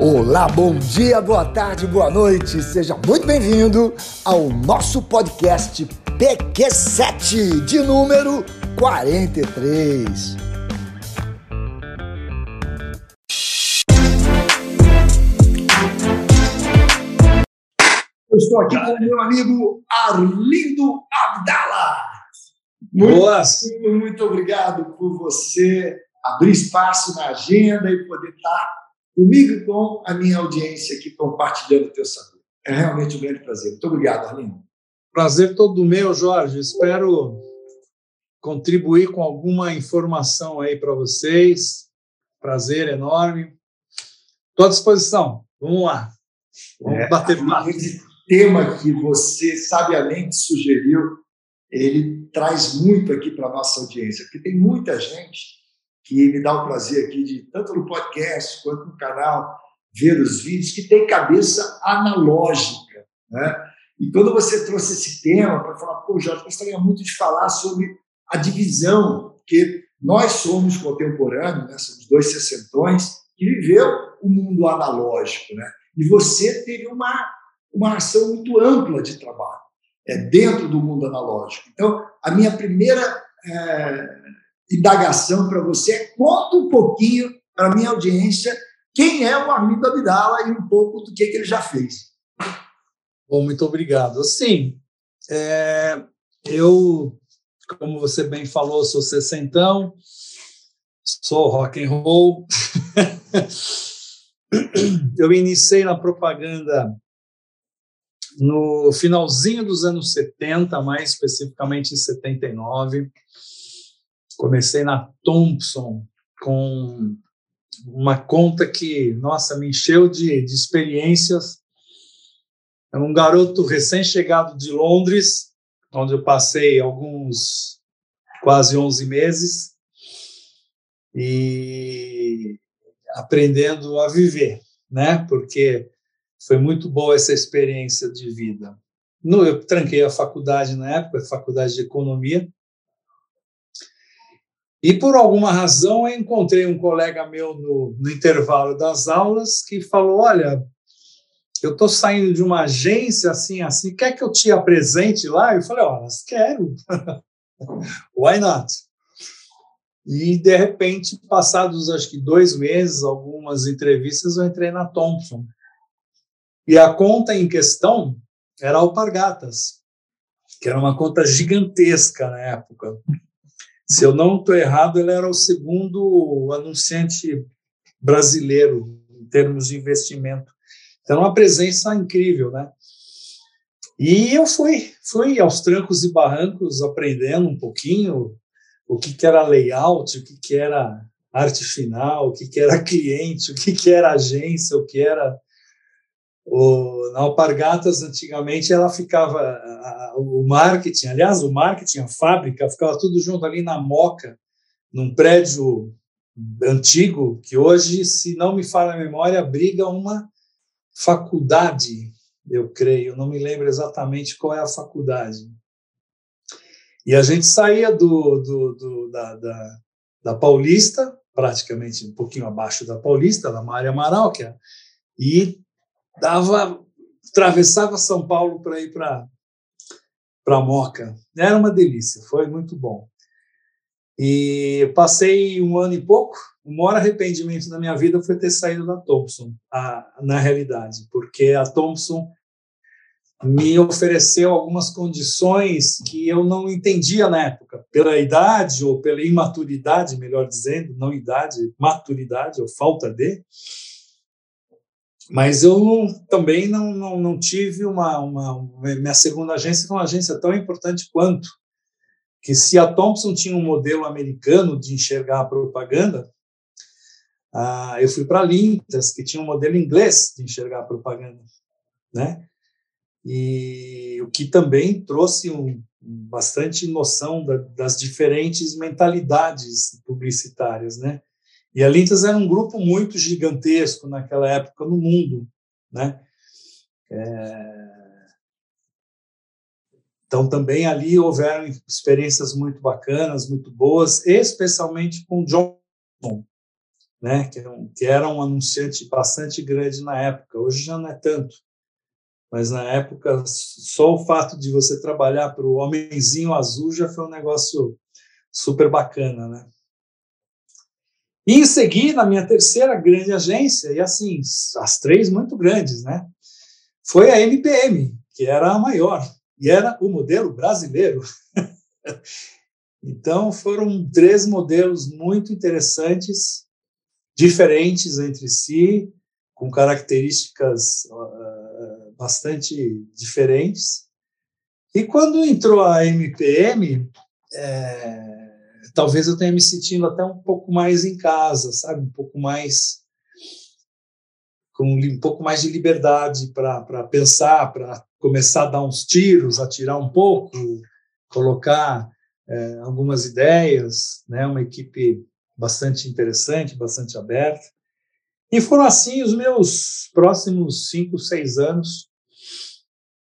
Olá, bom dia, boa tarde, boa noite. Seja muito bem-vindo ao nosso podcast PQ7 de número 43. Eu estou aqui com o meu amigo Arlindo Abdala. Boa. Muito, muito obrigado por você abrir espaço na agenda e poder estar comigo e com a minha audiência aqui compartilhando o teu saber. É realmente um grande prazer. Muito obrigado, Arlindo. Prazer todo meu, Jorge. Espero contribuir com alguma informação aí para vocês. Prazer enorme. Estou à disposição. Vamos lá. Vamos é, bater papo. Esse tema que você sabiamente sugeriu, ele traz muito aqui para a nossa audiência, porque tem muita gente que me dá o prazer aqui de, tanto no podcast quanto no canal, ver os vídeos, que tem cabeça analógica. Né? E quando você trouxe esse tema para falar, pô, Jorge, gostaria muito de falar sobre a divisão, porque nós somos contemporâneos, né? somos dois sessentões, que viveu o mundo analógico. Né? E você teve uma, uma ação muito ampla de trabalho é, dentro do mundo analógico. Então, a minha primeira é, indagação para você. Conta um pouquinho para a minha audiência quem é o Arlindo Abdala e um pouco do que, que ele já fez. Bom, muito obrigado. Sim, é, eu, como você bem falou, sou sessentão, sou rock and roll. eu iniciei na propaganda no finalzinho dos anos 70, mais especificamente em 79. Comecei na Thompson com uma conta que, nossa, me encheu de, de experiências. Era um garoto recém-chegado de Londres, onde eu passei alguns quase 11 meses e aprendendo a viver, né? Porque foi muito boa essa experiência de vida. eu tranquei a faculdade na época, a faculdade de economia, e por alguma razão eu encontrei um colega meu no, no intervalo das aulas que falou: Olha, eu estou saindo de uma agência assim, assim, quer que eu te apresente lá? Eu falei: Olha, quero. Why not? E, de repente, passados acho que dois meses, algumas entrevistas, eu entrei na Thompson. E a conta em questão era Alpargatas, que era uma conta gigantesca na época. Se eu não estou errado, ele era o segundo anunciante brasileiro em termos de investimento. Então, uma presença incrível, né? E eu fui, fui aos trancos e barrancos aprendendo um pouquinho o que, que era layout, o que, que era arte final, o que, que era cliente, o que, que era agência, o que era o, na Alpargatas, antigamente, ela ficava, a, o marketing, aliás, o marketing, a fábrica, ficava tudo junto ali na Moca, num prédio antigo, que hoje, se não me falha a memória, abriga uma faculdade, eu creio, não me lembro exatamente qual é a faculdade. E a gente saía do, do, do da, da, da, Paulista, praticamente um pouquinho abaixo da Paulista, da Maria Amaral, que é, e dava atravessava São Paulo para ir para para Moca. Era uma delícia, foi muito bom. E passei um ano e pouco. O maior arrependimento da minha vida foi ter saído da Thompson, a, na realidade, porque a Thompson me ofereceu algumas condições que eu não entendia na época, pela idade ou pela imaturidade, melhor dizendo, não idade, maturidade ou falta de. Mas eu também não, não, não tive uma, uma, Minha segunda agência foi uma agência tão importante quanto. Que se a Thompson tinha um modelo americano de enxergar a propaganda, ah, eu fui para a Lintas, que tinha um modelo inglês de enxergar a propaganda. Né? E o que também trouxe um, bastante noção da, das diferentes mentalidades publicitárias, né? E a Lintas era um grupo muito gigantesco naquela época no mundo, né? É... Então também ali houveram experiências muito bacanas, muito boas, especialmente com Johnson, né, que, que era um anunciante bastante grande na época. Hoje já não é tanto, mas na época só o fato de você trabalhar para o Homenzinho Azul já foi um negócio super bacana, né? E em seguida, a minha terceira grande agência, e assim, as três muito grandes, né? Foi a MPM, que era a maior, e era o modelo brasileiro. então, foram três modelos muito interessantes, diferentes entre si, com características uh, bastante diferentes. E quando entrou a MPM, é, talvez eu tenha me sentindo até um pouco mais em casa, sabe? Um pouco mais com um pouco mais de liberdade para pensar, para começar a dar uns tiros, atirar um pouco, colocar é, algumas ideias, né? Uma equipe bastante interessante, bastante aberta. E foram assim os meus próximos cinco, seis anos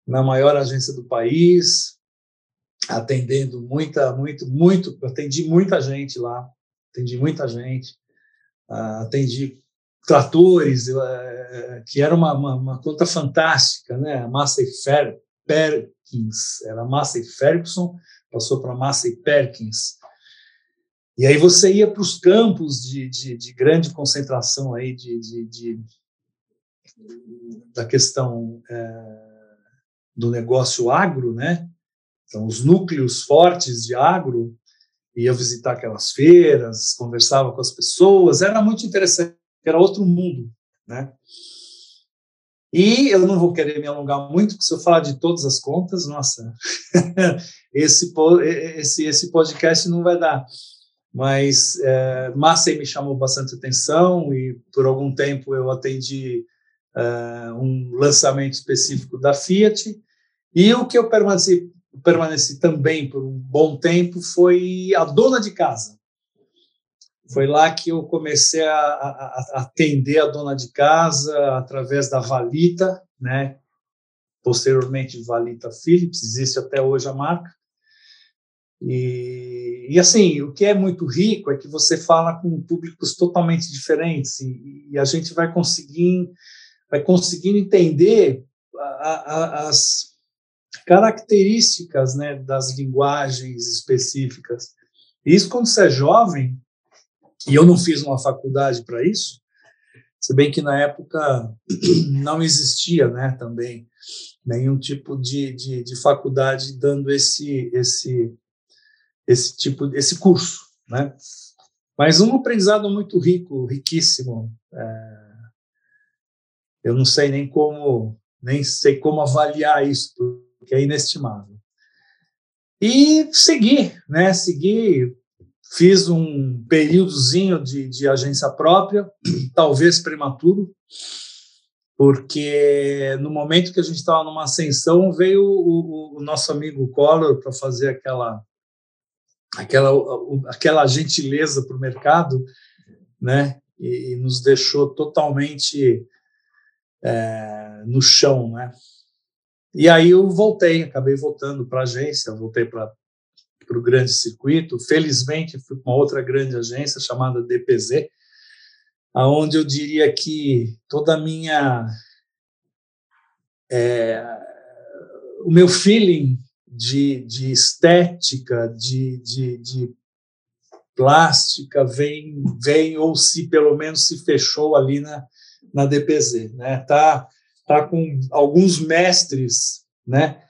na maior agência do país, atendendo muita, muito, muito, atendi muita gente lá, atendi muita gente, uh, atendi tratores, uh, que era uma, uma, uma, conta fantástica, né? A Massey Fer Perkins, era Massey Ferguson, passou para Massey Perkins. E aí você ia para os campos de, de, de, grande concentração aí de, de, de da questão é, do negócio agro, né? Então, os núcleos fortes de agro, ia visitar aquelas feiras, conversava com as pessoas, era muito interessante, era outro mundo, né? E eu não vou querer me alongar muito, porque se eu falar de todas as contas, nossa, esse, esse, esse podcast não vai dar. Mas é, Massey me chamou bastante atenção e por algum tempo eu atendi é, um lançamento específico da Fiat. E o que eu permaneci permaneci também por um bom tempo foi a dona de casa. Foi lá que eu comecei a, a, a atender a dona de casa através da Valita, né? posteriormente Valita Philips, existe até hoje a marca. E, e, assim, o que é muito rico é que você fala com públicos totalmente diferentes e, e a gente vai conseguindo, vai conseguindo entender a, a, as, características né, das linguagens específicas. Isso quando você é jovem, e eu não fiz uma faculdade para isso, se bem que na época não existia né, também nenhum tipo de, de, de faculdade dando esse, esse, esse tipo esse curso, né? Mas um aprendizado muito rico, riquíssimo. É, eu não sei nem como nem sei como avaliar isso, que é inestimável. E segui, né? Segui, fiz um períodozinho de, de agência própria, talvez prematuro, porque no momento que a gente estava numa ascensão, veio o, o, o nosso amigo Collor para fazer aquela aquela aquela gentileza para o mercado, né? E, e, nos deixou totalmente é, no chão, né? E aí eu voltei, acabei voltando para a agência, voltei para o grande circuito. Felizmente, fui para uma outra grande agência chamada DPZ, aonde eu diria que toda a minha. É, o meu feeling de, de estética, de, de, de plástica, vem, vem, ou se pelo menos se fechou ali na, na DPZ. Né? Tá, tá com alguns mestres, né?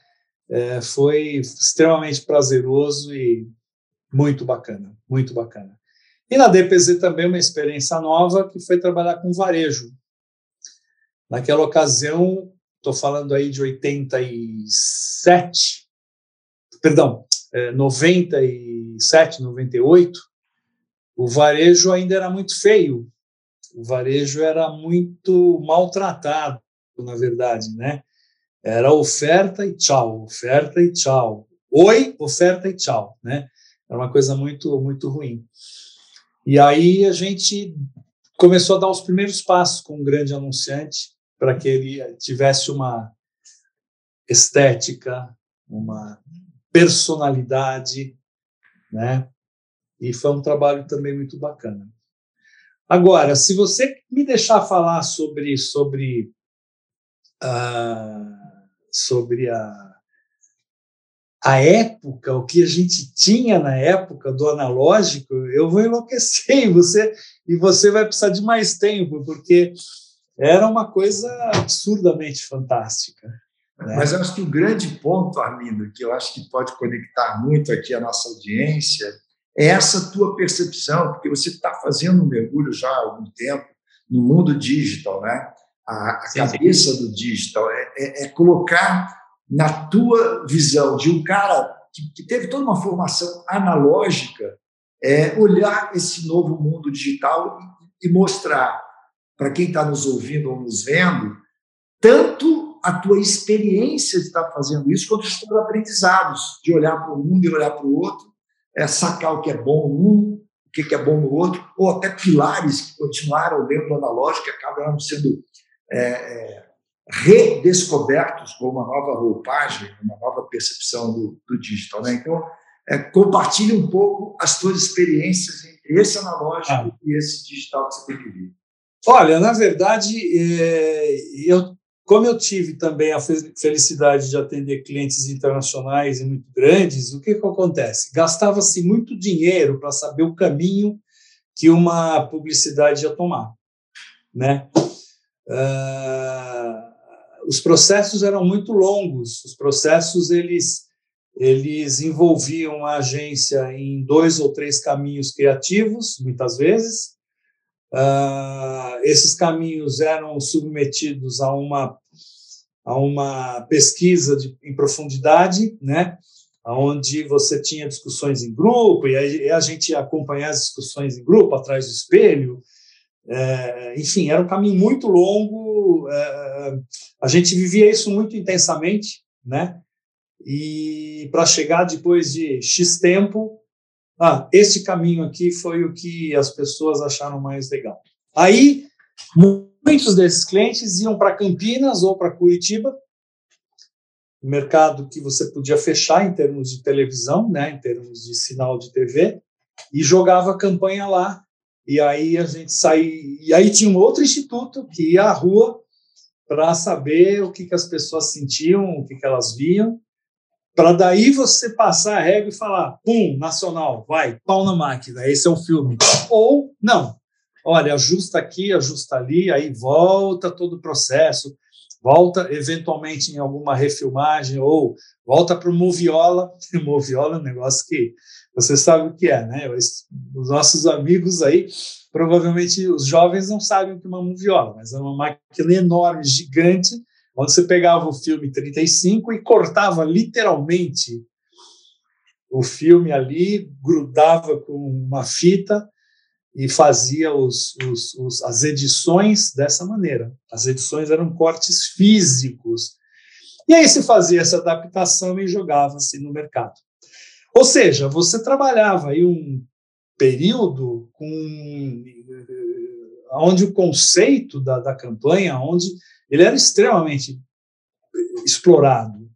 É, foi extremamente prazeroso e muito bacana, muito bacana. E na DPZ também uma experiência nova que foi trabalhar com varejo. Naquela ocasião, estou falando aí de 87, perdão, é, 97, 98, o varejo ainda era muito feio, o varejo era muito maltratado na verdade, né? Era oferta e tchau, oferta e tchau. Oi, oferta e tchau, né? Era uma coisa muito, muito ruim. E aí a gente começou a dar os primeiros passos com um grande anunciante para que ele tivesse uma estética, uma personalidade, né? E foi um trabalho também muito bacana. Agora, se você me deixar falar sobre sobre uh, sobre a a época, o que a gente tinha na época do analógico, eu vou enlouquecer e você, e você vai precisar de mais tempo, porque era uma coisa absurdamente fantástica. Né? Mas eu acho que o grande ponto, Arlindo, que eu acho que pode conectar muito aqui a nossa audiência, é essa tua percepção, porque você está fazendo um mergulho já há algum tempo no mundo digital, né? A, sim, cabeça sim. do digital é, é, é colocar na tua visão de um cara que, que teve toda uma formação analógica, é olhar esse novo mundo digital e, e mostrar para quem está nos ouvindo ou nos vendo, tanto a tua experiência de estar tá fazendo isso, quanto os teus aprendizados, de olhar para mundo e olhar para o outro, é sacar o que é bom num, o que é bom no outro, ou até pilares que continuaram dentro do analógico e acabam sendo é, é, redescobertos com uma nova roupagem, uma nova percepção do, do digital. Né? Então, é, compartilhe um pouco as suas experiências entre esse analógico ah. e esse digital que você tem vivido. Olha, na verdade, é, eu, como eu tive também a felicidade de atender clientes internacionais e muito grandes, o que, que acontece? Gastava-se muito dinheiro para saber o caminho que uma publicidade ia tomar, né? Uh, os processos eram muito longos. Os processos eles eles envolviam a agência em dois ou três caminhos criativos, muitas vezes. Uh, esses caminhos eram submetidos a uma a uma pesquisa de, em profundidade, né? onde você tinha discussões em grupo e a, a gente acompanhava as discussões em grupo atrás do espelho, é, enfim, era um caminho muito longo. É, a gente vivia isso muito intensamente, né? E para chegar depois de X tempo, ah, esse caminho aqui foi o que as pessoas acharam mais legal. Aí, muitos desses clientes iam para Campinas ou para Curitiba, mercado que você podia fechar em termos de televisão, né, em termos de sinal de TV, e jogava a campanha lá e aí a gente saía. E aí tinha um outro instituto que ia à rua para saber o que, que as pessoas sentiam, o que, que elas viam, para daí você passar a régua e falar: pum, nacional, vai, pau na máquina, esse é o filme. Ou não, olha, ajusta aqui, ajusta ali, aí volta todo o processo, volta eventualmente em alguma refilmagem, ou volta para o Moviola. Moviola é um negócio que você sabe o que é, né? Os nossos amigos aí, provavelmente os jovens não sabem o que é uma moviola, mas é uma máquina enorme, gigante, onde você pegava o filme 35 e cortava literalmente o filme ali, grudava com uma fita e fazia os, os, os, as edições dessa maneira. As edições eram cortes físicos. E aí se fazia essa adaptação e jogava-se no mercado. Ou seja, você trabalhava aí um período com onde o conceito da, da campanha, onde ele era extremamente explorado,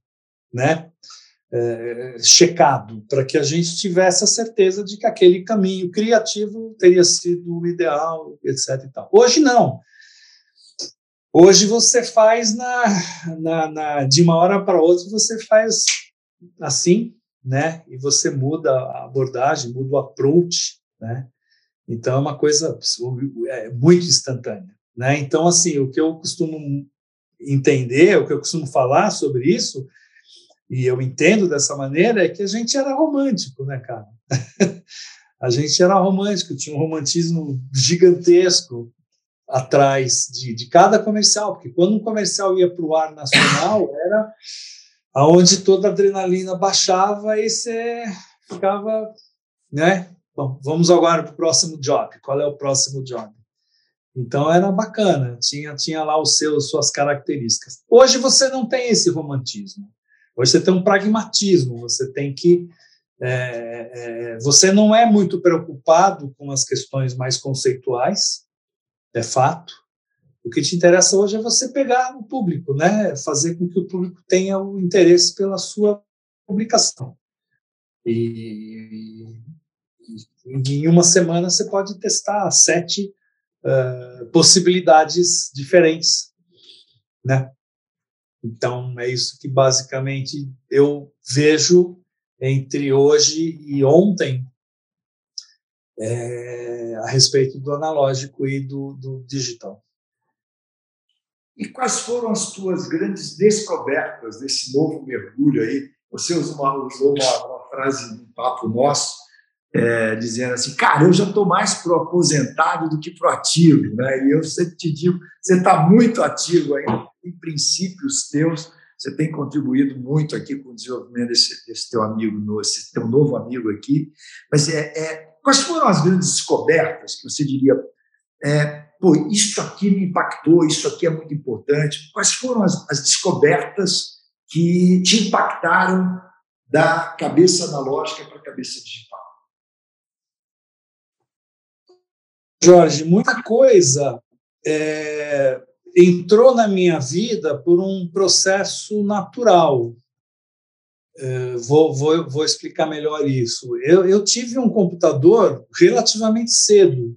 né? É, checado, para que a gente tivesse a certeza de que aquele caminho criativo teria sido o ideal, etc. E tal. Hoje não. Hoje você faz na, na, na de uma hora para outra, você faz assim, né? E você muda a abordagem, muda o approach, né? Então é uma coisa é muito instantânea, né? Então assim, o que eu costumo entender, o que eu costumo falar sobre isso, e eu entendo dessa maneira, é que a gente era romântico, né, cara? a gente era romântico, tinha um romantismo gigantesco atrás de, de cada comercial, porque quando um comercial ia para o ar nacional, era aonde toda a adrenalina baixava e você ficava, né? Bom, vamos agora para o próximo job. Qual é o próximo job? Então era bacana, tinha tinha lá os seus suas características. Hoje você não tem esse romantismo. Hoje você tem um pragmatismo. Você tem que é, é, você não é muito preocupado com as questões mais conceituais, é fato. O que te interessa hoje é você pegar o público, né? Fazer com que o público tenha o interesse pela sua publicação. E, e em uma semana você pode testar sete uh, possibilidades diferentes, né? Então é isso que basicamente eu vejo entre hoje e ontem é, a respeito do analógico e do, do digital. E quais foram as tuas grandes descobertas desse novo mergulho aí? Você usou uma, usou uma, uma frase no papo nosso, é, dizendo assim, cara, eu já estou mais pro aposentado do que pro ativo, né? E eu sempre te digo, você está muito ativo ainda, em princípios teus, você tem contribuído muito aqui com o desenvolvimento desse, desse teu amigo, esse teu novo amigo aqui. Mas é, é, quais foram as grandes descobertas que você diria? É, pô, isso aqui me impactou, isso aqui é muito importante. Quais foram as, as descobertas que te impactaram da cabeça analógica para a cabeça digital? Jorge, muita coisa é, entrou na minha vida por um processo natural. É, vou, vou, vou explicar melhor isso. Eu, eu tive um computador relativamente cedo.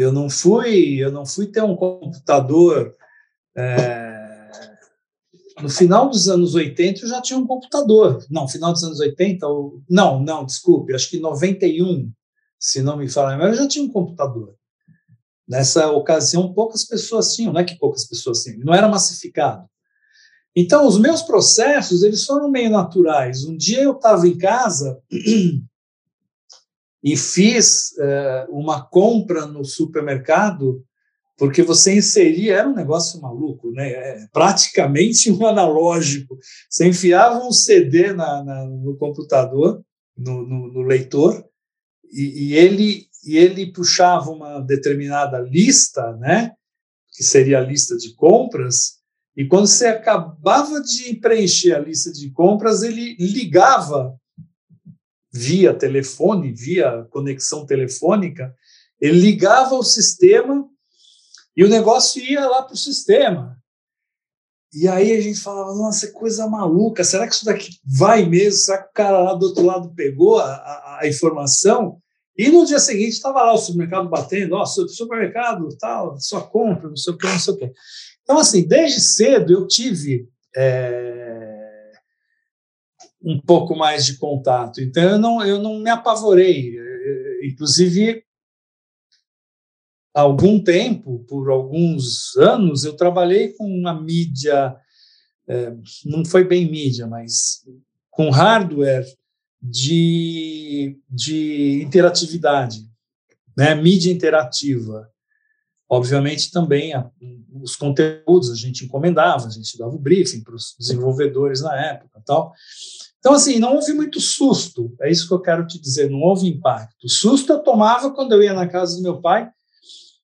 Eu não fui, eu não fui ter um computador. É, no final dos anos 80 eu já tinha um computador. Não, final dos anos 80, ou, não, não, desculpe, acho que 91, se não me falar, mas eu já tinha um computador. Nessa ocasião, poucas pessoas tinham, não é que poucas pessoas tinham, não era massificado. Então, os meus processos, eles foram meio naturais. Um dia eu estava em casa e fiz é, uma compra no supermercado, porque você inseria, era um negócio maluco, né? É praticamente um analógico. Você enfiava um CD na, na no computador, no, no, no leitor, e, e, ele, e ele puxava uma determinada lista, né? que seria a lista de compras, e quando você acabava de preencher a lista de compras, ele ligava via telefone, via conexão telefônica, ele ligava o sistema e o negócio ia lá para o sistema. E aí a gente falava, nossa, coisa maluca, será que isso daqui vai mesmo? Será que o cara lá do outro lado pegou a, a, a informação? E no dia seguinte estava lá o supermercado batendo, nossa, supermercado, tal, só compra, não sei o que, não sei o que. Então, assim, desde cedo eu tive é, um pouco mais de contato. Então, eu não, eu não me apavorei. Inclusive, há algum tempo, por alguns anos, eu trabalhei com uma mídia, é, não foi bem mídia, mas com hardware de, de interatividade, né? mídia interativa. Obviamente, também a, os conteúdos a gente encomendava, a gente dava o briefing para os desenvolvedores na época tal. Então, assim, não houve muito susto, é isso que eu quero te dizer, não houve impacto. O susto eu tomava quando eu ia na casa do meu pai,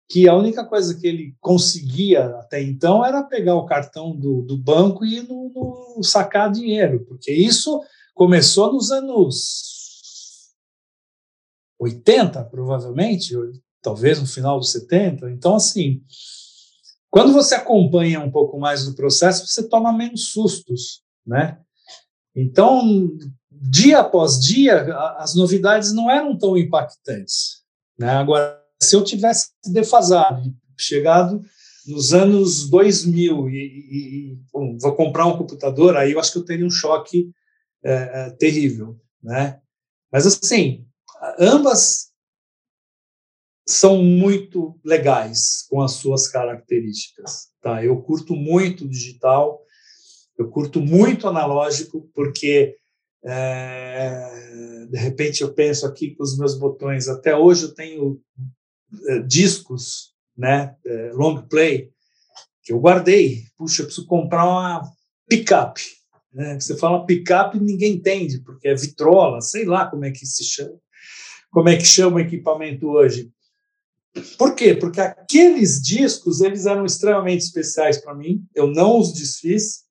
que a única coisa que ele conseguia até então era pegar o cartão do, do banco e ir no, no sacar dinheiro, porque isso começou nos anos 80, provavelmente, talvez no final dos 70. Então, assim, quando você acompanha um pouco mais do processo, você toma menos sustos, né? Então, dia após dia, as novidades não eram tão impactantes. Né? Agora, se eu tivesse defasado, chegado nos anos 2000 e, e, e bom, vou comprar um computador, aí eu acho que eu teria um choque é, é, terrível, né? Mas assim, ambas são muito legais com as suas características, tá? Eu curto muito digital, eu curto muito analógico, porque é, de repente eu penso aqui com os meus botões. Até hoje eu tenho é, discos, né, é, long play, que eu guardei. Puxa, eu preciso comprar uma pickup. Né? Você fala pickup ninguém entende, porque é vitrola, sei lá como é que se chama, como é que chama o equipamento hoje. Por quê? Porque aqueles discos eles eram extremamente especiais para mim. Eu não os desfiz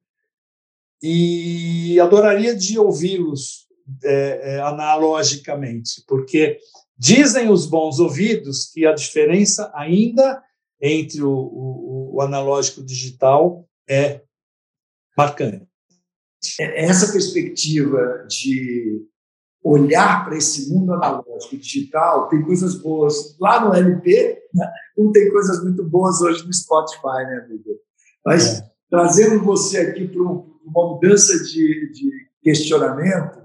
e adoraria de ouvi-los é, é, analogicamente, porque dizem os bons ouvidos que a diferença ainda entre o, o, o analógico e o digital é marcante. É, essa perspectiva de olhar para esse mundo analógico e digital tem coisas boas. Lá no LP, né, não tem coisas muito boas hoje no Spotify, né, amigo? Mas é. trazendo você aqui para uma mudança de, de questionamento,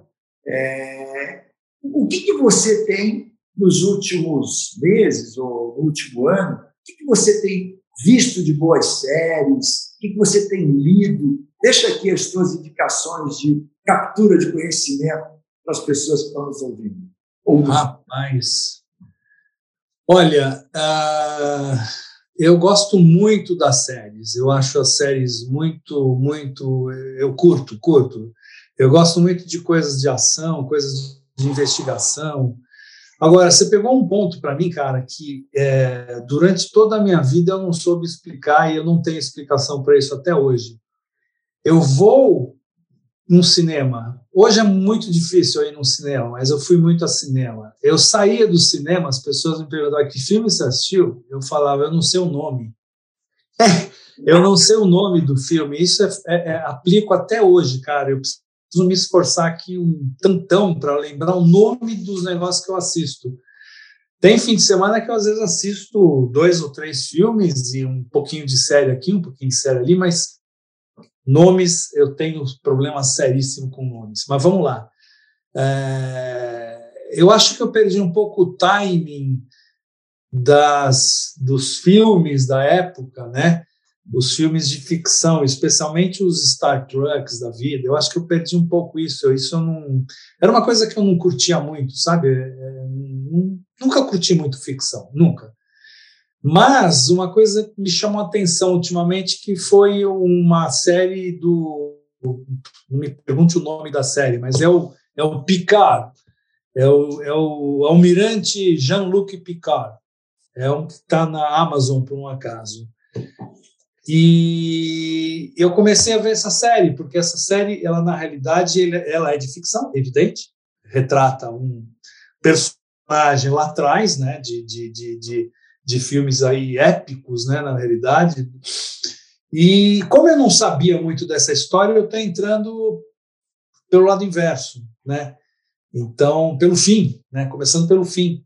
é, o que, que você tem nos últimos meses ou no último ano? O que, que você tem visto de boas séries? O que, que você tem lido? Deixa aqui as suas indicações de captura de conhecimento para as pessoas que estão nos ouvindo. Rapaz, olha, uh, eu gosto muito das séries. Eu acho as séries muito, muito. Eu curto, curto. Eu gosto muito de coisas de ação, coisas de investigação. Agora, você pegou um ponto para mim, cara, que é, durante toda a minha vida eu não soube explicar e eu não tenho explicação para isso até hoje. Eu vou num cinema. Hoje é muito difícil ir num cinema, mas eu fui muito a cinema. Eu saía do cinema, as pessoas me perguntavam que filme você assistiu? Eu falava, eu não sei o nome. eu não sei o nome do filme. Isso é, é, é, aplico até hoje, cara. Eu preciso me esforçar aqui um tantão para lembrar o nome dos negócios que eu assisto. Tem fim de semana que eu às vezes assisto dois ou três filmes e um pouquinho de série aqui, um pouquinho de série ali, mas nomes eu tenho problema seríssimo com nomes. Mas vamos lá. É, eu acho que eu perdi um pouco o timing das dos filmes da época, né? os filmes de ficção, especialmente os Star Treks da vida, eu acho que eu perdi um pouco isso. Isso eu não era uma coisa que eu não curtia muito, sabe? É, é nunca curti muito ficção, nunca. Mas uma coisa me chamou a atenção ultimamente que foi uma série do não me pergunte o nome da série, mas é o é o Picard, é o, é o Almirante Jean-Luc Picard, é um que está na Amazon por um acaso. E eu comecei a ver essa série, porque essa série, ela na realidade, ela é de ficção, evidente, retrata um personagem lá atrás, né, de, de, de, de, de filmes aí épicos, né, na realidade. E como eu não sabia muito dessa história, eu estou entrando pelo lado inverso, né? Então, pelo fim, né? Começando pelo fim.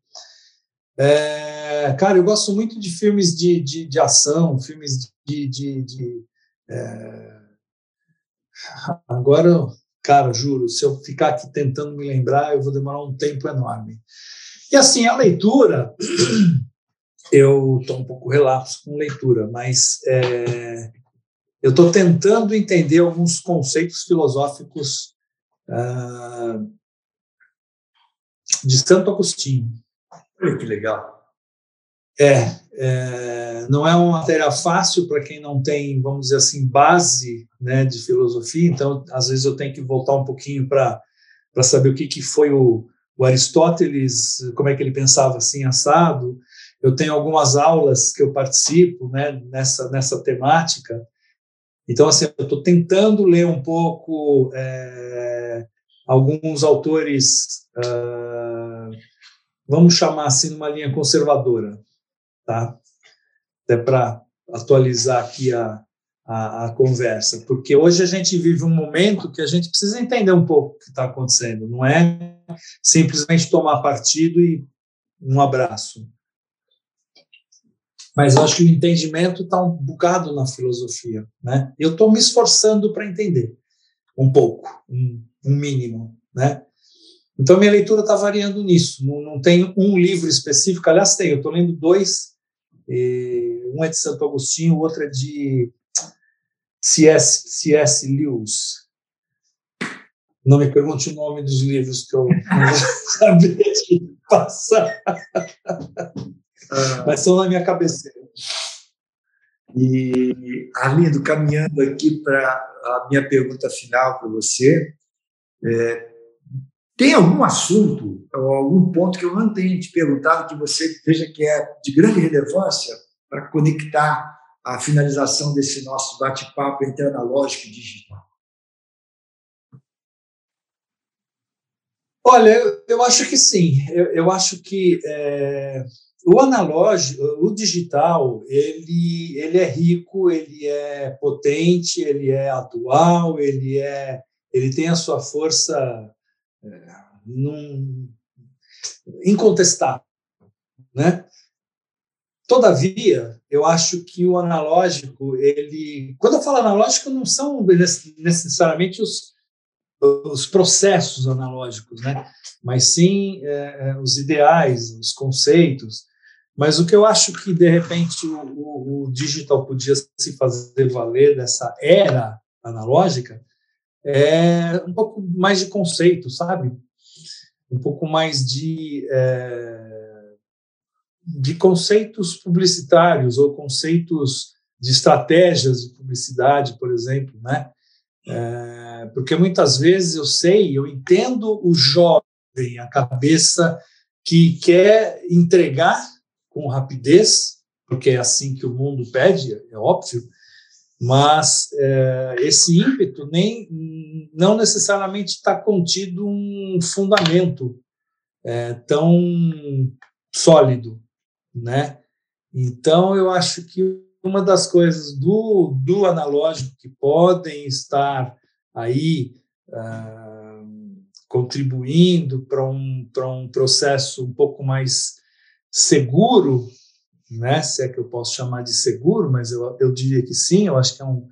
É, cara, eu gosto muito de filmes de, de, de ação, filmes de. de, de é... Agora, cara, juro, se eu ficar aqui tentando me lembrar, eu vou demorar um tempo enorme. E assim, a leitura, eu estou um pouco relapso com leitura, mas é, eu estou tentando entender alguns conceitos filosóficos uh, de Santo Agostinho. Que legal. É, é, não é uma matéria fácil para quem não tem, vamos dizer assim, base né, de filosofia, então às vezes eu tenho que voltar um pouquinho para saber o que, que foi o, o Aristóteles, como é que ele pensava assim, assado. Eu tenho algumas aulas que eu participo né, nessa, nessa temática, então assim, eu estou tentando ler um pouco é, alguns autores, uh, vamos chamar assim, numa linha conservadora, tá? Até para atualizar aqui a, a, a, conversa, porque hoje a gente vive um momento que a gente precisa entender um pouco o que está acontecendo, não é simplesmente tomar partido e um abraço. Mas eu acho que o entendimento está um bocado na filosofia, né? Eu estou me esforçando para entender um pouco, um, um mínimo, né? Então, minha leitura está variando nisso. Não, não tem um livro específico. Aliás, tem. Eu estou lendo dois um é de Santo Agostinho, o outro é de C.S. C.S. Lewis. Não me pergunte o nome dos livros que eu não vou saber de passar. Ah. Mas estão na minha cabeceira. E, Arlindo, caminhando aqui para a minha pergunta final para você, é, tem algum assunto ou algum ponto que eu não tenha te perguntado que você veja que é de grande relevância para conectar a finalização desse nosso bate-papo entre analógico e digital? Olha, eu, eu acho que sim. Eu, eu acho que é, o analógico, o digital, ele, ele é rico, ele é potente, ele é atual, ele é, ele tem a sua força num, incontestável, né? Todavia, eu acho que o analógico, ele, quando eu falo analógico, não são necessariamente os, os processos analógicos, né? Mas sim é, é, os ideais, os conceitos. Mas o que eu acho que de repente o, o, o digital podia se fazer valer dessa era analógica é um pouco mais de conceito, sabe? Um pouco mais de é, de conceitos publicitários ou conceitos de estratégias de publicidade, por exemplo, né? É, porque muitas vezes eu sei, eu entendo o jovem, a cabeça que quer entregar com rapidez, porque é assim que o mundo pede, é óbvio, mas é, esse ímpeto nem não necessariamente está contido um fundamento é, tão sólido né? Então, eu acho que uma das coisas do, do analógico que podem estar aí uh, contribuindo para um, um processo um pouco mais seguro, né? se é que eu posso chamar de seguro, mas eu, eu diria que sim, eu acho que é um.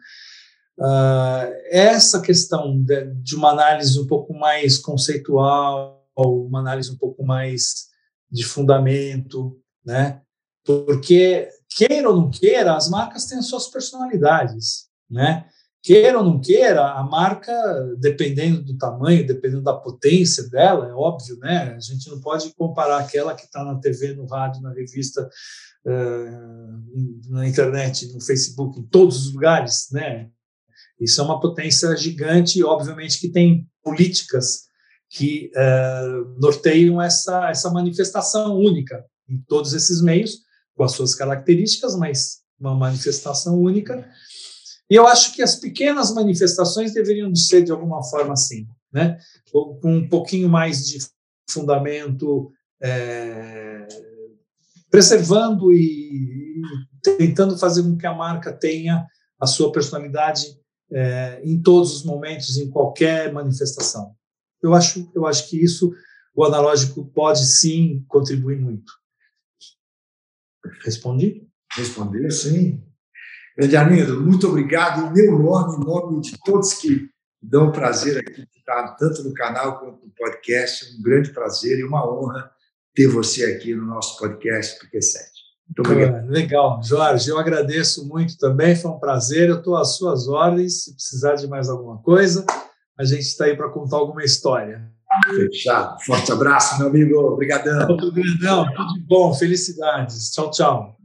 Uh, essa questão de, de uma análise um pouco mais conceitual, uma análise um pouco mais de fundamento, né? Porque queira ou não queira, as marcas têm as suas personalidades, né? Queira ou não queira, a marca, dependendo do tamanho, dependendo da potência dela, é óbvio, né? A gente não pode comparar aquela que está na TV, no rádio, na revista, na internet, no Facebook, em todos os lugares, né? Isso é uma potência gigante e, obviamente, que tem políticas que norteiam essa, essa manifestação única em todos esses meios, com as suas características, mas uma manifestação única. E eu acho que as pequenas manifestações deveriam ser de alguma forma assim, né? com um pouquinho mais de fundamento, é, preservando e, tentando fazer com que a marca tenha a sua personalidade é, em todos os momentos, em qualquer manifestação. Eu acho, eu acho que isso o analógico pode sim contribuir muito. Respondi? Respondeu, sim. Arlindo, muito obrigado. Em meu nome, em nome de todos que dão prazer aqui de estar tanto no canal quanto no podcast, um grande prazer e uma honra ter você aqui no nosso podcast do Q7. Muito obrigado. Legal, Jorge, eu agradeço muito também, foi um prazer. Eu estou às suas ordens. Se precisar de mais alguma coisa, a gente está aí para contar alguma história. Fechado. Forte abraço, meu amigo. Obrigadão. Obrigadão. Tudo de bom. Felicidades. Tchau, tchau.